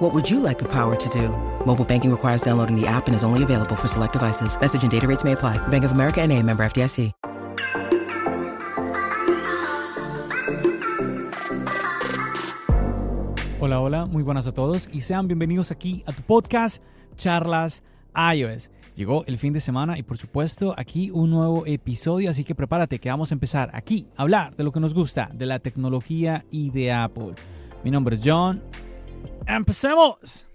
What would you like the power to do? Mobile banking requires downloading the app and is only available for select devices. Message and data rates may apply. Bank of America and a member FDIC. Hola, hola, muy buenas a todos y sean bienvenidos aquí a tu podcast Charlas iOS. Llegó el fin de semana y por supuesto aquí un nuevo episodio, así que prepárate que vamos a empezar aquí a hablar de lo que nos gusta, de la tecnología y de Apple. Mi nombre es John. ¡Empecemos!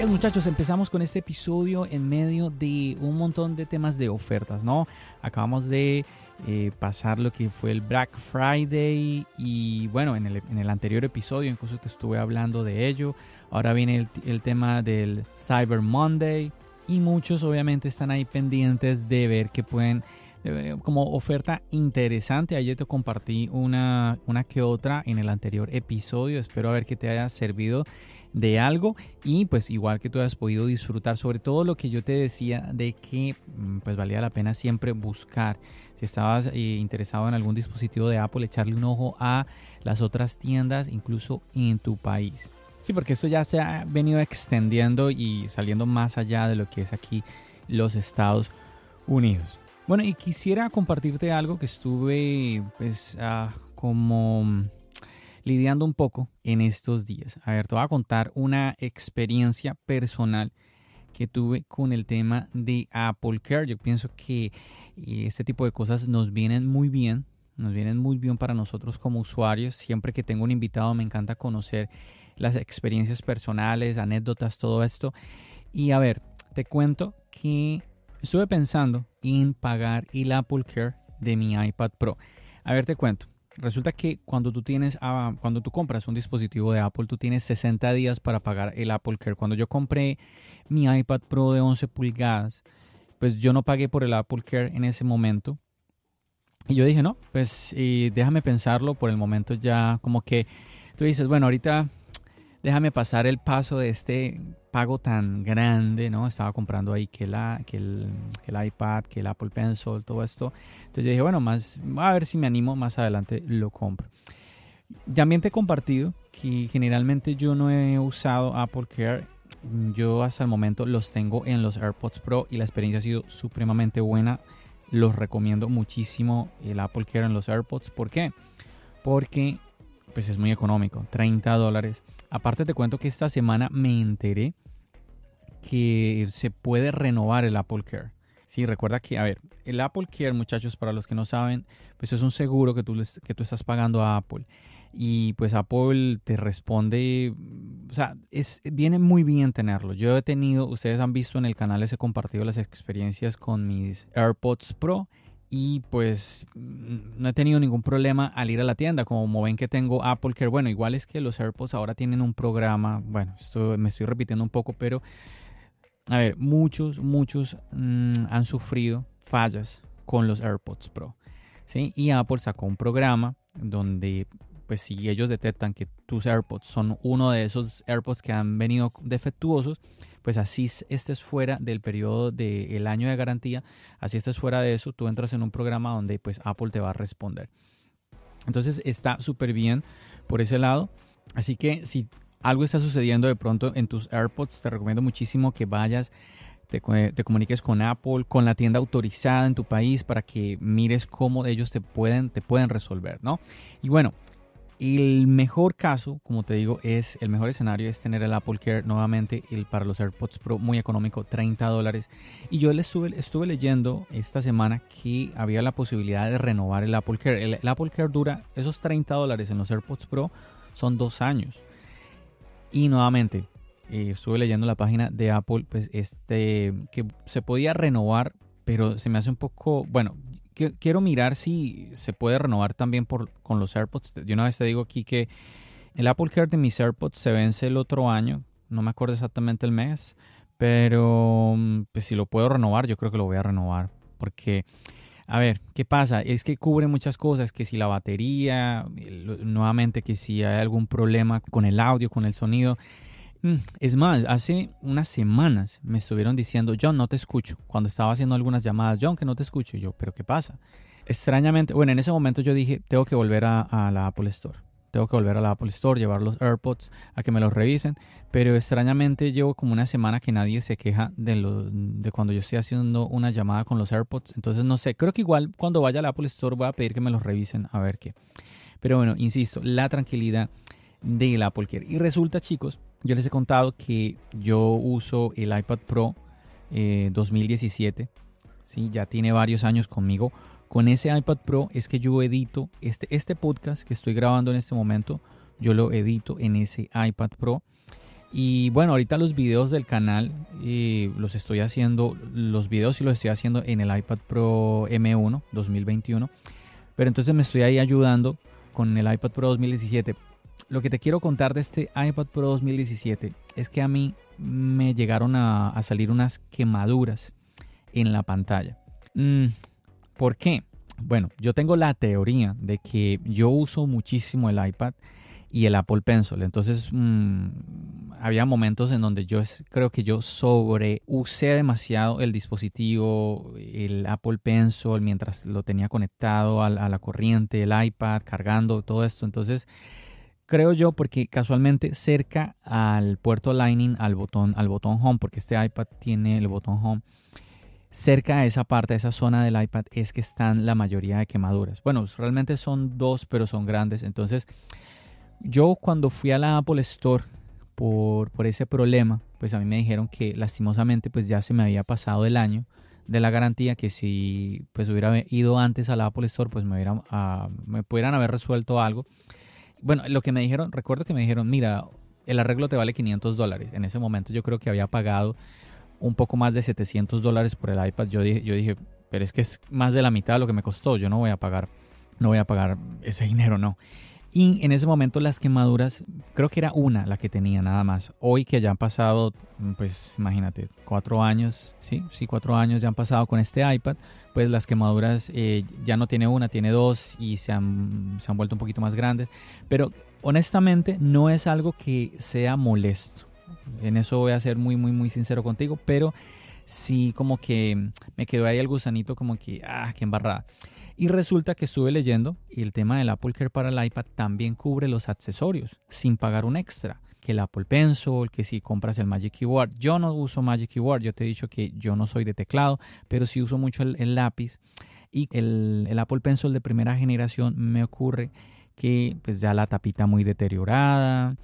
Así muchachos, empezamos con este episodio en medio de un montón de temas de ofertas, ¿no? Acabamos de eh, pasar lo que fue el Black Friday y bueno, en el, anterior episodio incluso te estuve hablando de ello. Ahora viene el, tema del Cyber Monday y muchos obviamente están ahí pendientes de ver que pueden como oferta interesante. Ayer te compartí una, una que otra en el anterior episodio. Espero a ver que te haya servido de algo y pues igual que tú hayas podido disfrutar sobre todo lo que yo te decía de que pues valía la pena siempre buscar. Si estabas eh, interesado en algún dispositivo de Apple echarle un ojo a las otras tiendas incluso en tu país. Sí porque esto ya se ha venido extendiendo y saliendo más allá de lo que es aquí los Estados Unidos. Bueno y quisiera compartirte algo que estuve pues uh, como lidiando un poco en estos días. A ver, te voy a contar una experiencia personal que tuve con el tema de Apple Care. Yo pienso que eh, este tipo de cosas nos vienen muy bien, nos vienen muy bien para nosotros como usuarios. Siempre que tengo un invitado me encanta conocer las experiencias personales, anécdotas, todo esto. Y a ver, te cuento que estuve pensando en pagar el Apple Care de mi iPad Pro. A ver, te cuento resulta que cuando tú tienes, ah, cuando tú compras un dispositivo de Apple, tú tienes 60 días para pagar el Apple Care. Cuando yo compré mi iPad Pro de 11 pulgadas, pues yo no pagué por el Apple Care en ese momento. Y yo dije, no, pues déjame pensarlo por el momento ya como que tú dices, bueno, ahorita déjame pasar el paso de este pago tan grande, ¿no? Estaba comprando ahí que, la, que, el, que el iPad, que el Apple Pencil, todo esto. Entonces yo dije, bueno, más, a ver si me animo, más adelante lo compro. También te he compartido que generalmente yo no he usado Apple Care. Yo hasta el momento los tengo en los AirPods Pro y la experiencia ha sido supremamente buena. Los recomiendo muchísimo el Apple Care en los AirPods. ¿Por qué? Porque pues es muy económico, 30 dólares. Aparte te cuento que esta semana me enteré que se puede renovar el Apple Care. Sí, recuerda que, a ver, el Apple Care, muchachos, para los que no saben, pues es un seguro que tú, que tú estás pagando a Apple. Y pues Apple te responde, o sea, es, viene muy bien tenerlo. Yo he tenido, ustedes han visto en el canal, les he compartido las experiencias con mis AirPods Pro y pues no he tenido ningún problema al ir a la tienda. Como ven que tengo Apple Care, bueno, igual es que los AirPods ahora tienen un programa, bueno, esto me estoy repitiendo un poco, pero a ver, muchos, muchos mmm, han sufrido fallas con los AirPods Pro. ¿sí? Y Apple sacó un programa donde, pues si ellos detectan que tus AirPods son uno de esos AirPods que han venido defectuosos, pues así estés fuera del periodo del año de garantía, así estés fuera de eso, tú entras en un programa donde pues Apple te va a responder. Entonces está súper bien por ese lado. Así que si algo está sucediendo de pronto en tus AirPods, te recomiendo muchísimo que vayas, te, te, comuniques con Apple, con la tienda autorizada en tu país para que mires cómo ellos te pueden, te pueden resolver, ¿no? Y bueno, el mejor caso, como te digo, es el mejor escenario es tener el Apple Care nuevamente el, para los AirPods Pro muy económico, 30 dólares. Y yo le estuve, leyendo esta semana que había la posibilidad de renovar el Apple Care. El, el Apple Care dura esos 30 dólares en los AirPods Pro son dos años. Y nuevamente, eh, estuve leyendo la página de Apple, pues este, que se podía renovar, pero se me hace un poco, bueno, quiero mirar si se puede renovar también por, con los AirPods. Yo una vez te digo aquí que el Apple Care de mis AirPods se vence el otro año, no me acuerdo exactamente el mes, pero mm, pues si lo puedo renovar, yo creo que lo voy a renovar, porque a ver, ¿qué pasa? Es que cubre muchas cosas, que si la batería, nuevamente que si hay algún problema con el audio, con el sonido. Mm, es más, hace unas semanas me estuvieron diciendo, John, no te escucho. Cuando estaba haciendo algunas llamadas, John, que no te escucho. Y yo, ¿pero qué pasa? Extrañamente, bueno, en ese momento yo dije, tengo que volver a, la Apple Store tengo que volver a la Apple Store, llevar los AirPods a que me los revisen. Pero extrañamente llevo como una semana que nadie se queja de, lo, de cuando yo estoy haciendo una llamada con los AirPods. Entonces no sé, creo que igual cuando vaya a la Apple Store voy a pedir que me los revisen a ver qué. Pero bueno, insisto, la tranquilidad del Apple Care. Y resulta chicos, yo les he contado que yo uso el iPad Pro 2017. Eh, ¿sí? Ya tiene varios años conmigo con ese iPad Pro es que yo edito este, este podcast que estoy grabando en este momento, yo lo edito en ese iPad Pro. Y bueno, ahorita los videos del canal eh, los estoy haciendo, los videos sí los estoy haciendo en el iPad Pro M1 2021. Pero entonces me estoy ahí ayudando con el iPad Pro 2017. Lo que te quiero contar de este iPad Pro 2017 es que a mí me llegaron a, salir unas quemaduras en la pantalla. Mm, ¿Por qué? Bueno, yo tengo la teoría de que yo uso muchísimo el iPad y el Apple Pencil. Entonces, mm, había momentos en donde yo creo que yo sobreusé demasiado el dispositivo, el Apple Pencil, mientras lo tenía conectado a, la corriente, el iPad, cargando, todo esto. Entonces, creo yo porque casualmente cerca al puerto Lightning, al botón, al botón Home, porque este iPad tiene el botón Home cerca de esa parte, de esa zona del iPad, es que están la mayoría de quemaduras. Bueno, realmente son dos, pero son grandes. Entonces, yo cuando fui a la Apple Store por, por ese problema, pues a mí me dijeron que lastimosamente pues ya se me había pasado el año de la garantía que si pues hubiera ido antes a la Apple Store pues me, hubiera, ah, me pudieran haber resuelto algo. Bueno, lo que me dijeron, recuerdo que me dijeron, mira, el arreglo te vale 500 dólares. En ese momento yo creo que había pagado un poco más de 700 dólares por el iPad. Yo dije, yo dije, pero es que es más de la mitad de lo que me costó. Yo no voy a pagar, no voy a pagar ese dinero, no. Y en ese momento las quemaduras, creo que era una la que tenía nada más. Hoy que ya han pasado, pues imagínate, cuatro años, sí, sí, cuatro años ya han pasado con este iPad, pues las quemaduras eh, ya no tiene una, tiene dos y se han, se han vuelto un poquito más grandes. Pero honestamente no es algo que sea molesto. En eso voy a ser muy, muy, muy sincero contigo, pero sí como que me quedó ahí el gusanito como que, ah, qué embarrada. Y resulta que estuve leyendo y el tema del Apple Care para el iPad también cubre los accesorios sin pagar un extra. Que el Apple Pencil, que si compras el Magic Keyboard. Yo no uso Magic Keyboard, yo te he dicho que yo no soy de teclado, pero sí uso mucho el, lápiz. Y el, el Apple Pencil de primera generación me ocurre que pues ya la tapita muy deteriorada,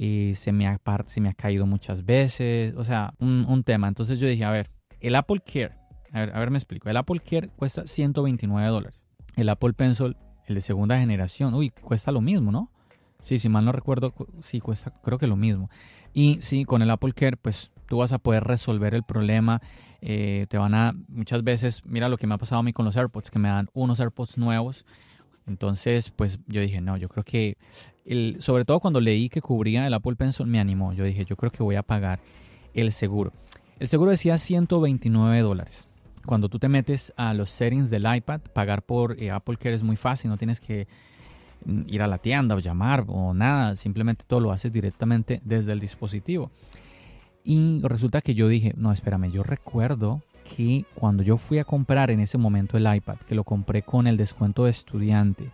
y se, me ha, se me ha caído muchas veces, o sea, un, tema. Entonces yo dije, a ver, el Apple Care, a ver, a ver, me explico, el Apple Care cuesta 129 dólares. El Apple Pencil, el de segunda generación, uy, cuesta lo mismo, ¿no? Sí, si mal no recuerdo, sí, cuesta, creo que lo mismo. Y sí, con el Apple Care, pues tú vas a poder resolver el problema. Eh, te van a, muchas veces, mira lo que me ha pasado a mí con los AirPods, que me dan unos AirPods nuevos entonces, pues yo dije, no, yo creo que, sobre todo cuando leí que cubría el Apple Pencil, me animó. Yo dije, yo creo que voy a pagar el seguro. El seguro decía 129 dólares. Cuando tú te metes a los settings del iPad, pagar por eh, Apple Care es muy fácil, no tienes que mm, ir a la tienda o llamar o nada, simplemente todo lo haces directamente desde el dispositivo. Y resulta que yo dije, no, espérame, yo recuerdo que cuando yo fui a comprar en ese momento el iPad, que lo compré con el descuento de estudiante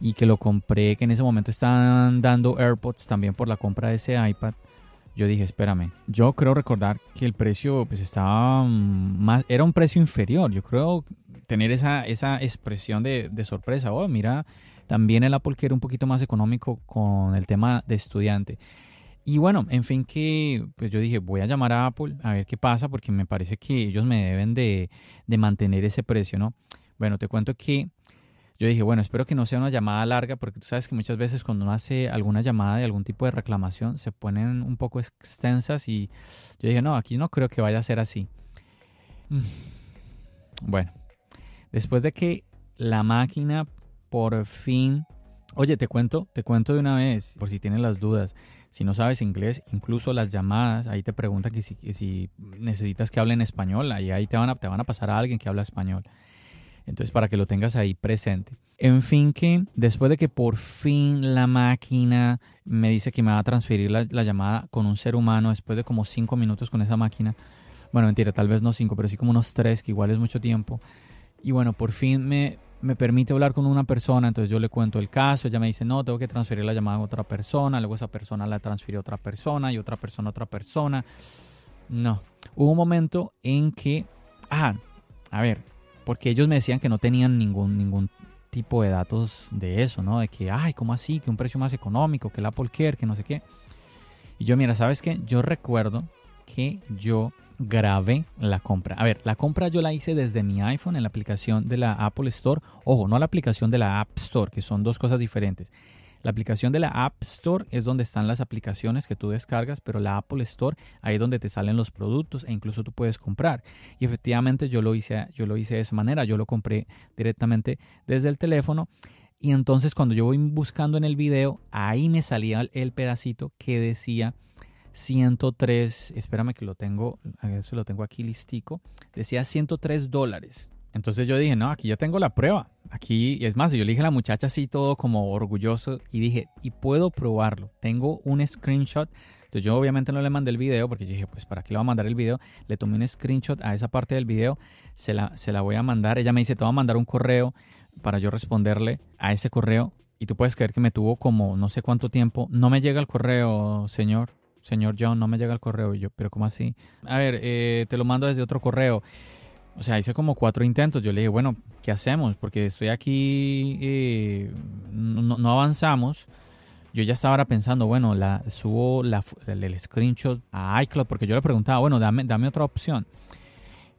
y que lo compré, que en ese momento estaban dando AirPods también por la compra de ese iPad, yo dije, espérame, yo creo recordar que el precio pues estaba más, era un precio inferior, yo creo tener esa, esa expresión de, de sorpresa, oh, mira, también el Apple que era un poquito más económico con el tema de estudiante. Y bueno, en fin que pues yo dije, voy a llamar a Apple a ver qué pasa porque me parece que ellos me deben de, mantener ese precio, ¿no? Bueno, te cuento que yo dije, bueno, espero que no sea una llamada larga, porque tú sabes que muchas veces cuando uno hace alguna llamada de algún tipo de reclamación se ponen un poco extensas y yo dije, no, aquí no creo que vaya a ser así. Mm. Bueno, después de que la máquina por fin... Oye, te cuento, te cuento de una vez, por si tienes las dudas. Si no sabes inglés, incluso las llamadas, ahí te preguntan que si, si necesitas que hable en español, ahí, ahí te, van a, te van a pasar a alguien que habla español. Entonces, para que lo tengas ahí presente. En fin, que después de que por fin la máquina me dice que me va a transferir la, la llamada con un ser humano, después de como cinco minutos con esa máquina, bueno, mentira, tal vez no cinco, pero sí como unos tres, que igual es mucho tiempo. Y bueno, por fin me, me permite hablar con una persona, entonces yo le cuento el caso, ella me dice, no, tengo que transferir la llamada a otra persona, luego esa persona la transfirió a otra persona y otra persona a otra persona. No, hubo un momento en que, ah, a ver, porque ellos me decían que no tenían ningún, ningún tipo de datos de eso, ¿no? De que, ay, ¿cómo así? Que un precio más económico, que el Apple Care, que no sé qué. Y yo, mira, ¿sabes qué? Yo recuerdo que yo grabé la compra. A ver, la compra yo la hice desde mi iPhone en la aplicación de la Apple Store. Ojo, no la aplicación de la App Store, que son dos cosas diferentes. La aplicación de la App Store es donde están las aplicaciones que tú descargas, pero la Apple Store ahí es donde te salen los productos e incluso tú puedes comprar. Y efectivamente yo lo hice, yo lo hice de esa manera, yo lo compré directamente desde el teléfono. Y entonces cuando yo voy buscando en el video, ahí me salía el pedacito que decía 103, espérame que lo tengo, eso lo tengo aquí listico, decía 103 dólares. Entonces yo dije, no, aquí ya tengo la prueba. Aquí, es más, yo le dije a la muchacha así todo como orgulloso y dije, y puedo probarlo. Tengo un screenshot. Entonces yo obviamente no le mandé el video porque yo dije, pues para qué le voy a mandar el video. Le tomé un screenshot a esa parte del video, se la, se la voy a mandar. Ella me dice, te voy a mandar un correo para yo responderle a ese correo. Y tú puedes creer que me tuvo como no sé cuánto tiempo. No me llega el correo, señor señor John, no me llega el correo. Y yo, pero ¿cómo así? A ver, eh, te lo mando desde otro correo. O sea, hice como cuatro intentos. Yo le dije, bueno, ¿qué hacemos? Porque estoy aquí, eh, no, avanzamos. Yo ya estaba pensando, bueno, la, subo la, el, screenshot a iCloud, porque yo le preguntaba, bueno, dame, dame otra opción.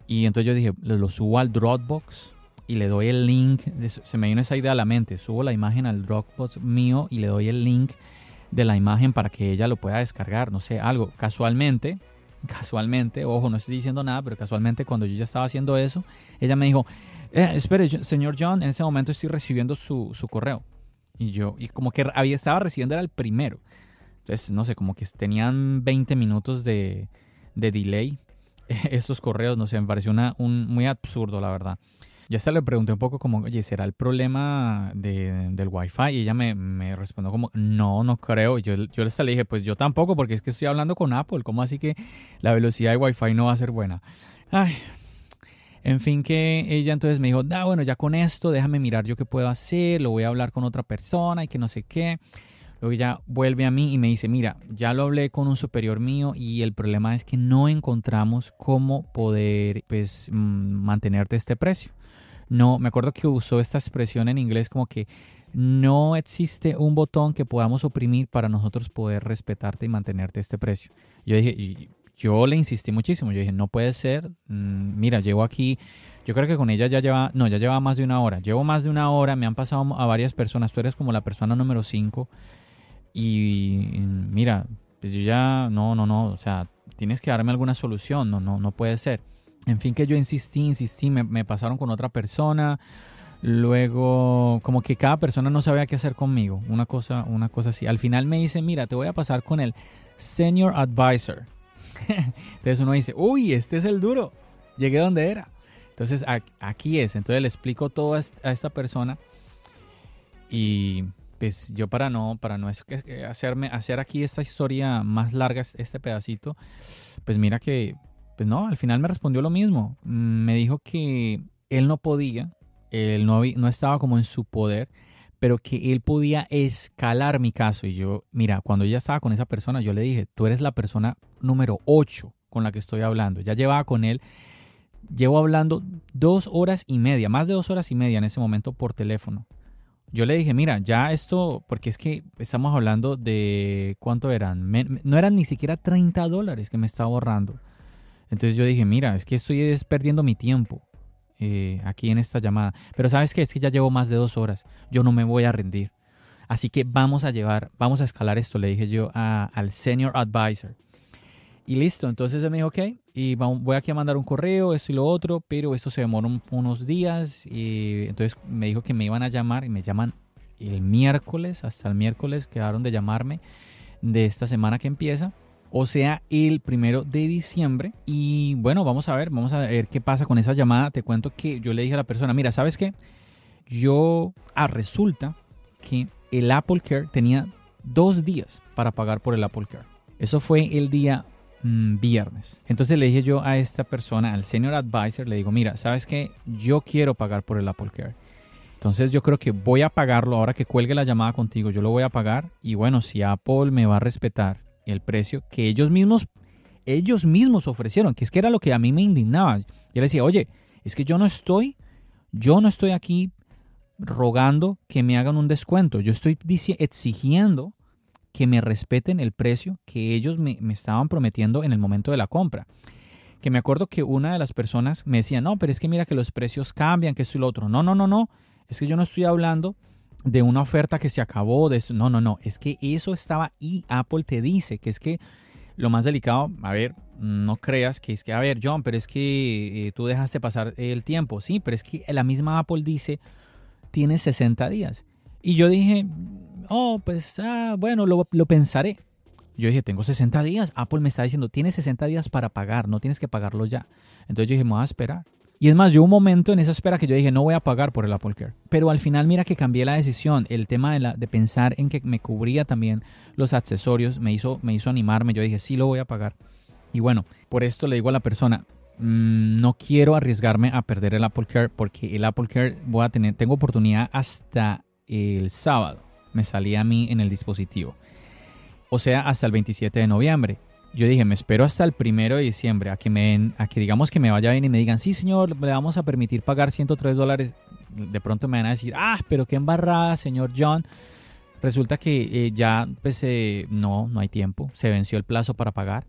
Y entonces yo dije, lo subo al Dropbox y le doy el link. Se me vino esa idea a la mente. Subo la imagen al Dropbox mío y le doy el link de la imagen para que ella lo pueda descargar, no sé, algo. Casualmente, casualmente, ojo, no estoy diciendo nada, pero casualmente cuando yo ya estaba haciendo eso, ella me dijo, eh, espere, señor John, en ese momento estoy recibiendo su, correo. Y yo, y como que había, estaba recibiendo era el primero. Entonces, no sé, como que tenían 20 minutos de, de delay estos correos, no sé, me pareció una, un, muy absurdo, la verdad. Ya se le pregunté un poco como, oye, ¿será el problema de, del Wi-Fi? Y ella me, me, respondió como, no, no creo. Yo, yo le dije, pues yo tampoco, porque es que estoy hablando con Apple. ¿Cómo así que la velocidad de Wi-Fi no va a ser buena? Ay, en fin, que ella entonces me dijo, da, bueno, ya con esto, déjame mirar yo qué puedo hacer, lo voy a hablar con otra persona y que no sé qué. Luego ella vuelve a mí y me dice, mira, ya lo hablé con un superior mío y el problema es que no encontramos cómo poder pues mantenerte este precio no, me acuerdo que usó esta expresión en inglés como que no existe un botón que podamos oprimir para nosotros poder respetarte y mantenerte este precio. Yo dije, yo le insistí muchísimo, yo dije, no puede ser, mm, mira, llevo aquí, yo creo que con ella ya lleva, no, ya lleva más de una hora, llevo más de una hora, me han pasado a varias personas, tú eres como la persona número 5 y mira, pues yo ya, no, no, no, o sea, tienes que darme alguna solución, no, no, no puede ser. En fin, que yo insistí, insistí, me, pasaron con otra persona. Luego, como que cada persona no sabía qué hacer conmigo. Una cosa, una cosa así. Al final me dice, mira, te voy a pasar con el Senior Advisor. Entonces uno dice, uy, este es el duro. Llegué donde era. Entonces aquí es. Entonces le explico todo a esta persona. Y pues yo para no, para no hacerme, hacer aquí esta historia más larga, este pedacito, pues mira que pues no, al final me respondió lo mismo. Mm, me dijo que él no podía, él no, no estaba como en su poder, pero que él podía escalar mi caso. Y yo, mira, cuando ella estaba con esa persona, yo le dije, tú eres la persona número 8 con la que estoy hablando. Ya llevaba con él, llevo hablando dos horas y media, más de dos horas y media en ese momento por teléfono. Yo le dije, mira, ya esto, porque es que estamos hablando de cuánto eran, no eran ni siquiera 30 dólares que me estaba ahorrando. Entonces yo dije, mira, es que estoy perdiendo mi tiempo. eh, aquí en esta llamada. Pero sabes que es que ya llevo más de dos horas. Yo no me voy a rendir. Así que vamos a llevar, vamos a escalar esto, le dije yo al senior advisor. Y listo, entonces él me dijo, ok, y voy aquí a mandar un correo, esto y lo otro, pero esto se demora unos días. Y entonces me dijo que me iban a llamar y me llaman el miércoles, hasta el miércoles quedaron de llamarme de esta semana que empieza. O sea, el primero de diciembre. Y bueno, vamos a ver, vamos a ver qué pasa con esa llamada. Te cuento que yo le dije a la persona, mira, ¿sabes qué? Yo, ah, resulta que el Apple Care tenía dos días para pagar por el Apple Care. Eso fue el día mm, viernes. Entonces le dije yo a esta persona, al senior advisor, le digo, mira, ¿sabes qué? Yo quiero pagar por el Apple Care. Entonces yo creo que voy a pagarlo ahora que cuelgue la llamada contigo, yo lo voy a pagar y bueno, si Apple me va a respetar el precio que ellos mismos ellos mismos ofrecieron, que es que era lo que a mí me indignaba. Yo le decía, "Oye, es que yo no estoy yo no estoy aquí rogando que me hagan un descuento. Yo estoy exigiendo que me respeten el precio que ellos me, estaban prometiendo en el momento de la compra. Que me acuerdo que una de las personas me decía, no, pero es que mira que los precios cambian, que esto y lo otro. No, no, no, no. Es que yo no estoy hablando de una oferta que se acabó, de. No, no, no. Es que eso estaba y Apple te dice que es que lo más delicado, a ver, no creas que es que, a ver, John, pero es que eh, tú dejaste pasar el tiempo. Sí, pero es que la misma Apple dice, tiene 60 días. Y yo dije, oh, pues, ah, bueno, lo, pensaré. Yo dije, tengo 60 días. Apple me está diciendo, tienes 60 días para pagar, no tienes que pagarlo ya. Entonces yo dije, me voy a esperar. Y es más, yo un momento en esa espera que yo dije, no voy a pagar por el Apple Care. Pero al final, mira que cambié la decisión. El tema de, la, de pensar en que me cubría también los accesorios me hizo, me hizo animarme. Yo dije, sí lo voy a pagar. Y bueno, por esto le digo a la persona, Mm, no quiero arriesgarme a perder el Apple Care porque el Apple Care voy a tener, tengo oportunidad hasta el sábado. Me salía a mí en el dispositivo. O sea, hasta el 27 de noviembre. Yo dije, me espero hasta el primero de diciembre a que, me, a que digamos que me vaya bien y me digan, sí señor, le vamos a permitir pagar 103 dólares. De pronto me van a decir, ah, pero qué embarrada, señor John. Resulta que eh, ya, pues, eh, no, no hay tiempo. Se venció el plazo para pagar.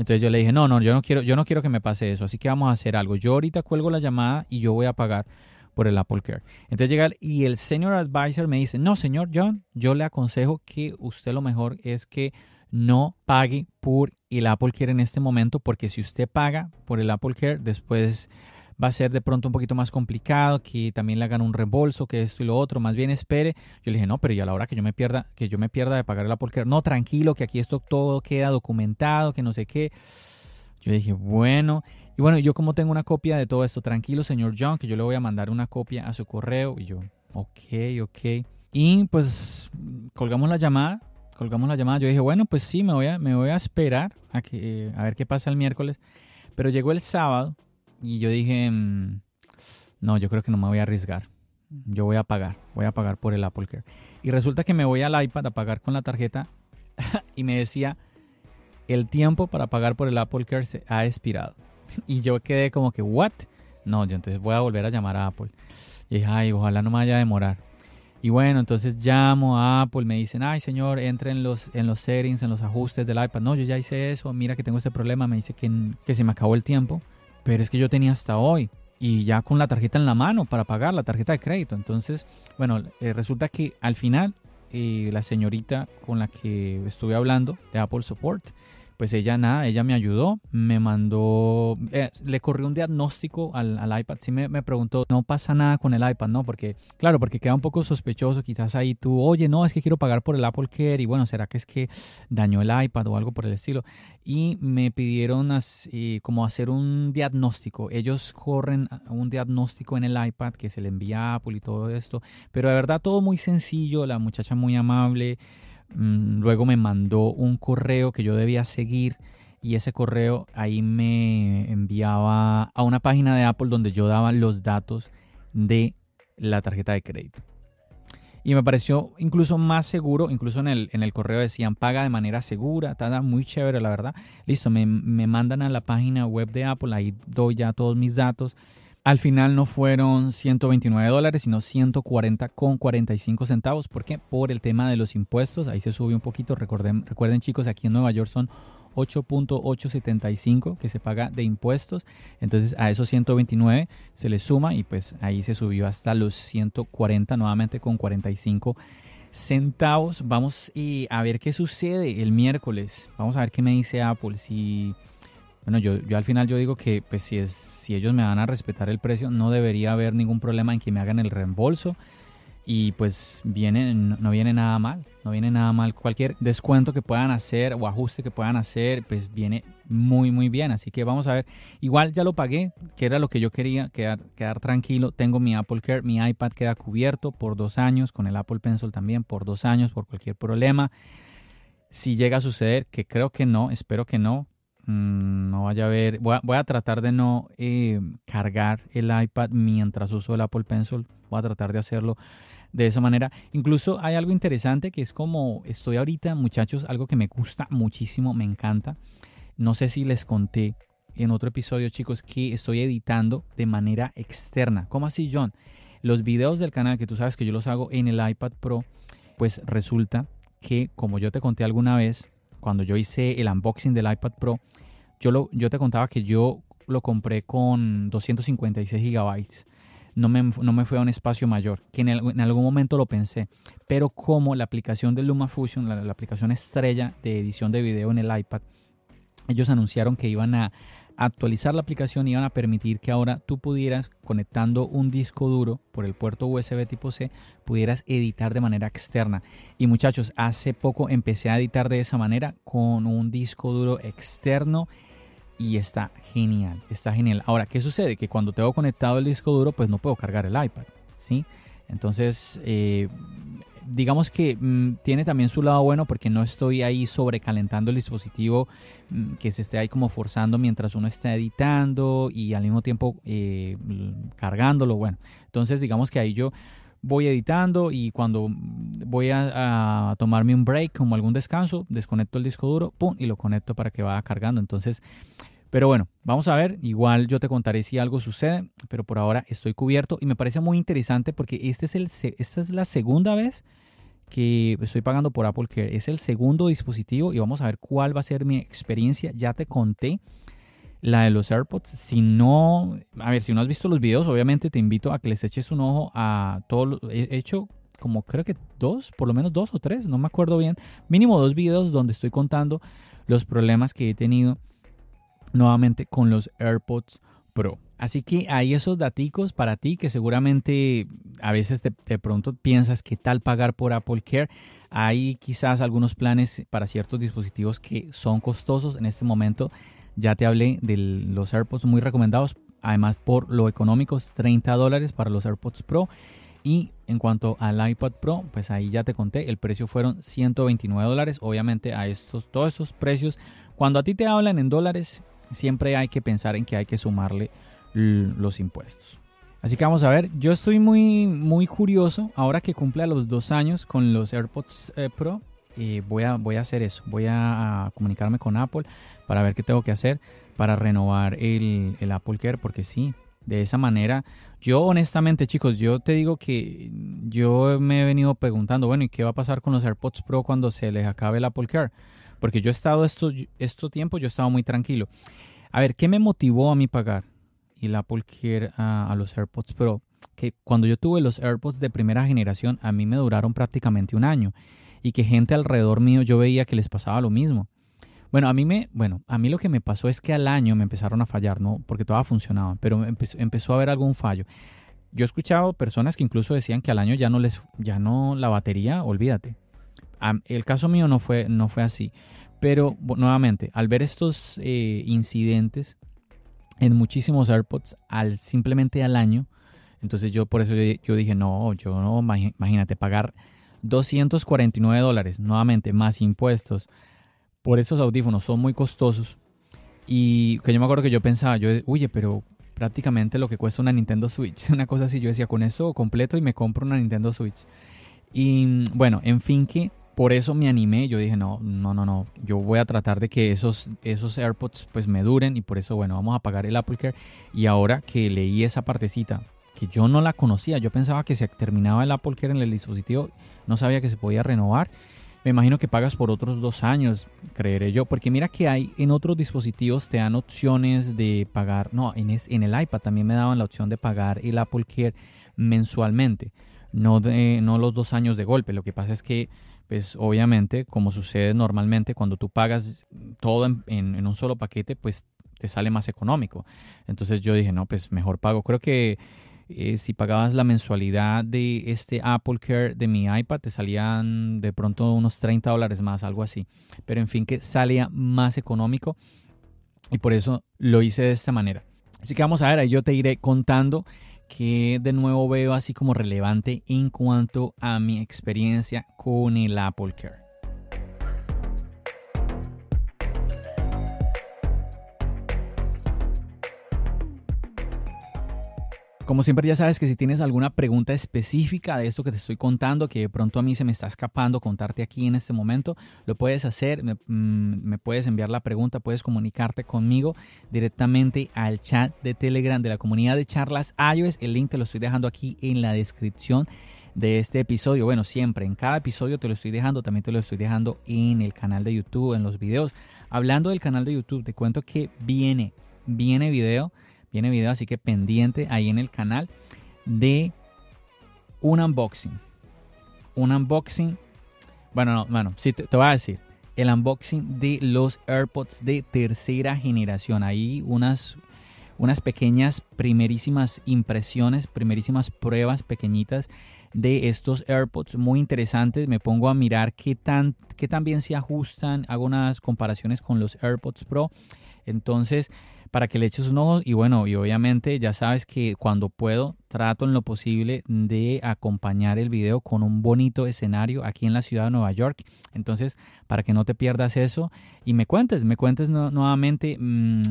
Entonces yo le dije, no, no, yo no quiero, yo no quiero que me pase eso, así que vamos a hacer algo. Yo ahorita cuelgo la llamada y yo voy a pagar por el Apple Care. Entonces llega y el senior advisor me dice, no, señor John, yo le aconsejo que usted lo mejor es que no pague por el Apple Care en este momento, porque si usted paga por el Apple Care, después va a ser de pronto un poquito más complicado, que también le hagan un reembolso, que esto y lo otro, más bien espere. Yo le dije, no, pero y a la hora que yo me pierda, que yo me pierda de pagar la Apple no, tranquilo, que aquí esto todo queda documentado, que no sé qué. Yo dije, bueno, y bueno, yo como tengo una copia de todo esto, tranquilo, señor John, que yo le voy a mandar una copia a su correo. Y yo, ok, ok. Y pues colgamos la llamada, colgamos la llamada. Yo dije, bueno, pues sí, me voy a, me voy a esperar a, que, a ver qué pasa el miércoles. Pero llegó el sábado y yo dije, mm, no, yo creo que no me voy a arriesgar. Yo voy a pagar, voy a pagar por el Apple Care. Y resulta que me voy al iPad a pagar con la tarjeta y me decía, el tiempo para pagar por el Apple Care se ha expirado. Y yo quedé como que, ¿what? No, yo entonces voy a volver a llamar a Apple. Y dije, ay, ojalá no me vaya a demorar. Y bueno, entonces llamo a Apple, me dicen, ay señor, entre en los, en los settings, en los ajustes del iPad. No, yo ya hice eso, mira que tengo este problema, me dice que, que se me acabó el tiempo pero es que yo tenía hasta hoy y ya con la tarjeta en la mano para pagar la tarjeta de crédito. Entonces, bueno, eh, resulta que al final eh, la señorita con la que estuve hablando de Apple Support pues ella nada, ella me ayudó, me mandó, eh, le corrió un diagnóstico al, iPad, sí me, preguntó, no pasa nada con el iPad, ¿no? Porque, claro, porque queda un poco sospechoso, quizás ahí tú, oye, no, es que quiero pagar por el Apple Care y bueno, ¿será que es que dañó el iPad o algo por el estilo? Y me pidieron así, como hacer un diagnóstico, ellos corren un diagnóstico en el iPad que se le envía a Apple y todo esto, pero de verdad todo muy sencillo, la muchacha muy amable, luego me mandó un correo que yo debía seguir y ese correo ahí me enviaba a una página de Apple donde yo daba los datos de la tarjeta de crédito. Y me pareció incluso más seguro, incluso en el, en el correo decían paga de manera segura, está muy chévere la verdad. Listo, me, me mandan a la página web de Apple, ahí doy ya todos mis datos al final no fueron 129 dólares, sino 140 con 45 centavos. ¿Por qué? Por el tema de los impuestos. Ahí se subió un poquito. Recuerden, recuerden chicos, aquí en Nueva York son 8.875 que se paga de impuestos. Entonces a esos 129 se le suma y pues ahí se subió hasta los 140 nuevamente con 45 centavos. Vamos a ver qué sucede el miércoles. Vamos a ver qué me dice Apple. Si bueno, yo, yo al final yo digo que pues si es si ellos me van a respetar el precio, no debería haber ningún problema en que me hagan el reembolso y pues viene, no viene nada mal, no viene nada mal. Cualquier descuento que puedan hacer o ajuste que puedan hacer, pues viene muy, muy bien. Así que vamos a ver. Igual ya lo pagué, que era lo que yo quería, quedar, quedar tranquilo. Tengo mi Apple Care, mi iPad queda cubierto por dos años, con el Apple Pencil también por dos años, por cualquier problema. Si llega a suceder, que creo que no, espero que no, mm, no vaya a haber, voy a, tratar de no eh, cargar el iPad mientras uso el Apple Pencil, voy a tratar de hacerlo de esa manera. Incluso hay algo interesante que es como estoy ahorita, muchachos, algo que me gusta muchísimo, me encanta. No sé si les conté en otro episodio, chicos, que estoy editando de manera externa. ¿Cómo así, John? Los videos del canal, que tú sabes que yo los hago en el iPad Pro, pues resulta que, como yo te conté alguna vez, cuando yo hice el unboxing del iPad Pro, yo, lo, yo te contaba que yo lo compré con 256 gigabytes. No me, no fue a un espacio mayor, que en, algún momento lo pensé, pero como la aplicación de LumaFusion, la aplicación estrella de edición de video en el iPad, ellos anunciaron que iban a actualizar la aplicación iban a permitir que ahora tú pudieras, conectando un disco duro por el puerto USB tipo C, pudieras editar de manera externa. Y muchachos, hace poco empecé a editar de esa manera con un disco duro externo y está genial, está genial. Ahora, ¿qué sucede? Que cuando tengo conectado el disco duro, pues no puedo cargar el iPad, ¿sí? Entonces, eh, digamos que mm, tiene también su lado bueno porque no estoy ahí sobrecalentando el dispositivo mm, que se esté ahí como forzando mientras uno está editando y al mismo tiempo eh, cargándolo. Bueno, entonces digamos que ahí yo voy editando y cuando voy a, a, tomarme un break como algún descanso, desconecto el disco duro, pum, y lo conecto para que vaya cargando. Entonces, pero bueno, vamos a ver. Igual yo te contaré si algo sucede, pero por ahora estoy cubierto y me parece muy interesante porque este es el, esta es la segunda vez que estoy pagando por Apple Care. Es el segundo dispositivo y vamos a ver cuál va a ser mi experiencia. Ya te conté la de los AirPods. Si no, a ver, si no has visto los videos, obviamente te invito a que les eches un ojo a todo he hecho como creo que dos, por lo menos dos o tres, no me acuerdo bien, mínimo dos videos donde estoy contando los problemas que he tenido nuevamente con los AirPods Pro. Así que hay esos daticos para ti que seguramente a veces de, pronto piensas que tal pagar por Apple Care. Hay quizás algunos planes para ciertos dispositivos que son costosos. En este momento ya te hablé de los AirPods muy recomendados. Además por lo económicos 30 dólares para los AirPods Pro. Y en cuanto al iPad Pro, pues ahí ya te conté, el precio fueron 129 dólares. Obviamente a estos, todos esos precios, cuando a ti te hablan en dólares, siempre hay que pensar en que hay que sumarle los impuestos. Así que vamos a ver, yo estoy muy, muy curioso ahora que cumple a los dos años con los AirPods eh, Pro. Eh, voy, a, voy a hacer eso, voy a, comunicarme con Apple para ver qué tengo que hacer para renovar el, el Apple Care, porque sí, de esa manera. Yo honestamente, chicos, yo te digo que yo me he venido preguntando, bueno, ¿y qué va a pasar con los AirPods Pro cuando se les acabe el Apple Care? Porque yo he estado estos esto tiempo, yo he estado muy tranquilo. A ver, ¿qué me motivó a mí pagar el Apple Care a, los AirPods Pro? Que cuando yo tuve los AirPods de primera generación, a mí me duraron prácticamente un año. Y que gente alrededor mío yo veía que les pasaba lo mismo. Bueno, a mí me, bueno, a mí lo que me pasó es que al año me empezaron a fallar, ¿no? Porque todo funcionaba, pero empezó, empezó a haber algún fallo. Yo he escuchado personas que incluso decían que al año ya no les, ya no la batería, olvídate, el caso mío no fue, no fue así. Pero nuevamente, al ver estos eh, incidentes en muchísimos AirPods, al simplemente al año, entonces yo por eso yo, dije, no, yo no, imagínate, pagar 249 dólares, nuevamente, más impuestos, por esos audífonos son muy costosos. Y que yo me acuerdo que yo pensaba, yo, oye, pero prácticamente lo que cuesta una Nintendo Switch, una cosa así, yo decía, con eso completo y me compro una Nintendo Switch. Y bueno, en fin que por eso me animé, yo dije, no, no, no, no, yo voy a tratar de que esos, esos AirPods pues me duren y por eso, bueno, vamos a pagar el Apple Care. Y ahora que leí esa partecita, que yo no la conocía, yo pensaba que se terminaba el Apple Care en el dispositivo, no sabía que se podía renovar. me imagino que pagas por otros dos años, creeré yo, porque mira que hay en otros dispositivos te dan opciones de pagar, no, en, en el iPad también me daban la opción de pagar el Apple Care mensualmente, no, de, no los dos años de golpe. Lo que pasa es que, pues obviamente, como sucede normalmente, cuando tú pagas todo en, en un solo paquete, pues te sale más económico. Entonces yo dije, no, pues mejor pago. Creo que eh, si pagabas la mensualidad de este Apple Care de mi iPad, te salían de pronto unos 30 dólares más, algo así. Pero en fin, que salía más económico y por eso lo hice de esta manera. Así que vamos a ver, ahí yo te iré contando que de nuevo veo así como relevante en cuanto a mi experiencia con el Apple Care. Como siempre ya sabes que si tienes alguna pregunta específica de esto que te estoy contando, que de pronto a mí se me está escapando contarte aquí en este momento, lo puedes hacer, me, mm, puedes enviar la pregunta, puedes comunicarte conmigo directamente al chat de Telegram de la comunidad de charlas iOS. El link te lo estoy dejando aquí en la descripción de este episodio. Bueno, siempre, en cada episodio te lo estoy dejando, también te lo estoy dejando en el canal de YouTube, en los videos. Hablando del canal de YouTube, te cuento que viene, viene video Viene video, así que pendiente ahí en el canal de un unboxing. Un unboxing. Bueno, no, bueno, sí, te, voy a decir. El unboxing de los AirPods de tercera generación. Ahí unas, unas pequeñas, primerísimas impresiones, primerísimas pruebas pequeñitas de estos AirPods muy interesantes. Me pongo a mirar qué tan, qué tan bien se ajustan. Hago unas comparaciones con los AirPods Pro. Entonces, para que le eches un ojo y bueno, y obviamente ya sabes que cuando puedo trato en lo posible de acompañar el video con un bonito escenario aquí en la ciudad de Nueva York. Entonces, para que no te pierdas eso y me cuentes, me cuentes nuevamente, mm,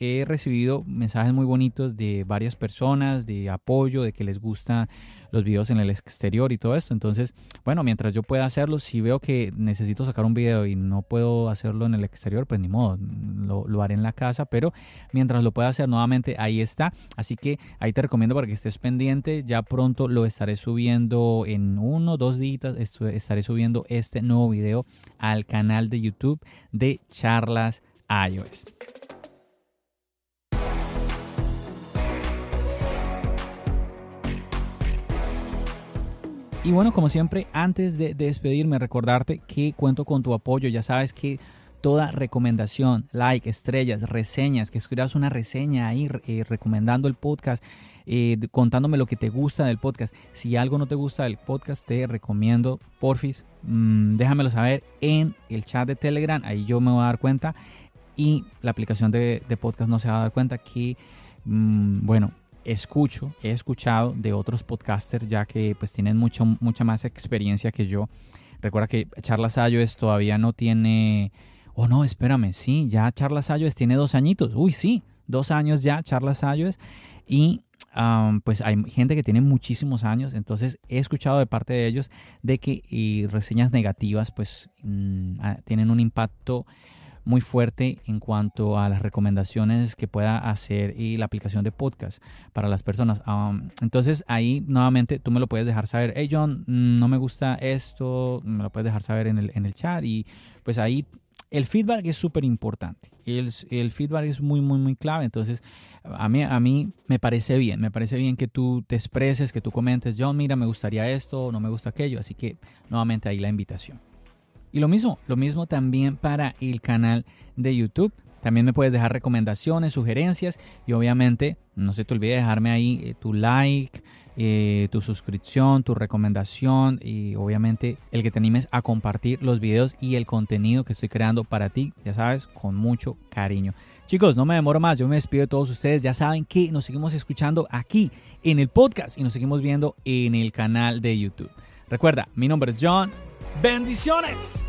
he recibido mensajes muy bonitos de varias personas, de apoyo, de que les gustan los videos en el exterior y todo esto. Entonces, bueno, mientras yo pueda hacerlo, si veo que necesito sacar un video y no puedo hacerlo en el exterior, pues ni modo, lo, lo haré en la casa, pero mientras lo pueda hacer nuevamente, ahí está. Así que ahí te recomiendo para que estés pendiente, ya pronto lo estaré subiendo en uno, dos días, estaré subiendo este nuevo video al canal de YouTube de Charlas iOS. Y bueno, como siempre, antes de despedirme, recordarte que cuento con tu apoyo. Ya sabes que toda recomendación, like, estrellas, reseñas, que escribas una reseña ahí eh, recomendando el podcast, eh, contándome lo que te gusta del podcast. Si algo no te gusta del podcast, te recomiendo, porfis, mm, déjamelo saber en el chat de Telegram, ahí yo me voy a dar cuenta y la aplicación de, podcast no se va a dar cuenta que, mm, bueno, escucho, he escuchado de otros podcasters ya que pues tienen mucho, mucha más experiencia que yo. Recuerda que Charlas es todavía no tiene... Oh, no, espérame, sí, ya Charlas Ayos tiene dos añitos. Uy, sí, dos años ya Charlas Ayos. Y pues hay gente que tiene muchísimos años, entonces he escuchado de parte de ellos de que reseñas negativas pues mm, ah, tienen un impacto muy fuerte en cuanto a las recomendaciones que pueda hacer y la aplicación de podcast para las personas. entonces ahí nuevamente tú me lo puedes dejar saber, hey John, no me gusta esto, me lo puedes dejar saber en el, en el chat y pues ahí el feedback es súper importante. El, el, feedback es muy, muy, muy clave. Entonces, a mí, a mí me parece bien. Me parece bien que tú te expreses, que tú comentes, John, mira, me gustaría esto, no me gusta aquello. Así que, nuevamente, ahí la invitación. Y lo mismo, lo mismo también para el canal de YouTube. También me puedes dejar recomendaciones, sugerencias y obviamente no se te olvide dejarme ahí eh, tu like, eh, tu suscripción, tu recomendación y obviamente el que te animes a compartir los videos y el contenido que estoy creando para ti, ya sabes, con mucho cariño. Chicos, no me demoro más, yo me despido de todos ustedes, ya saben que nos seguimos escuchando aquí en el podcast y nos seguimos viendo en el canal de YouTube. Recuerda, mi nombre es John Bendiciones.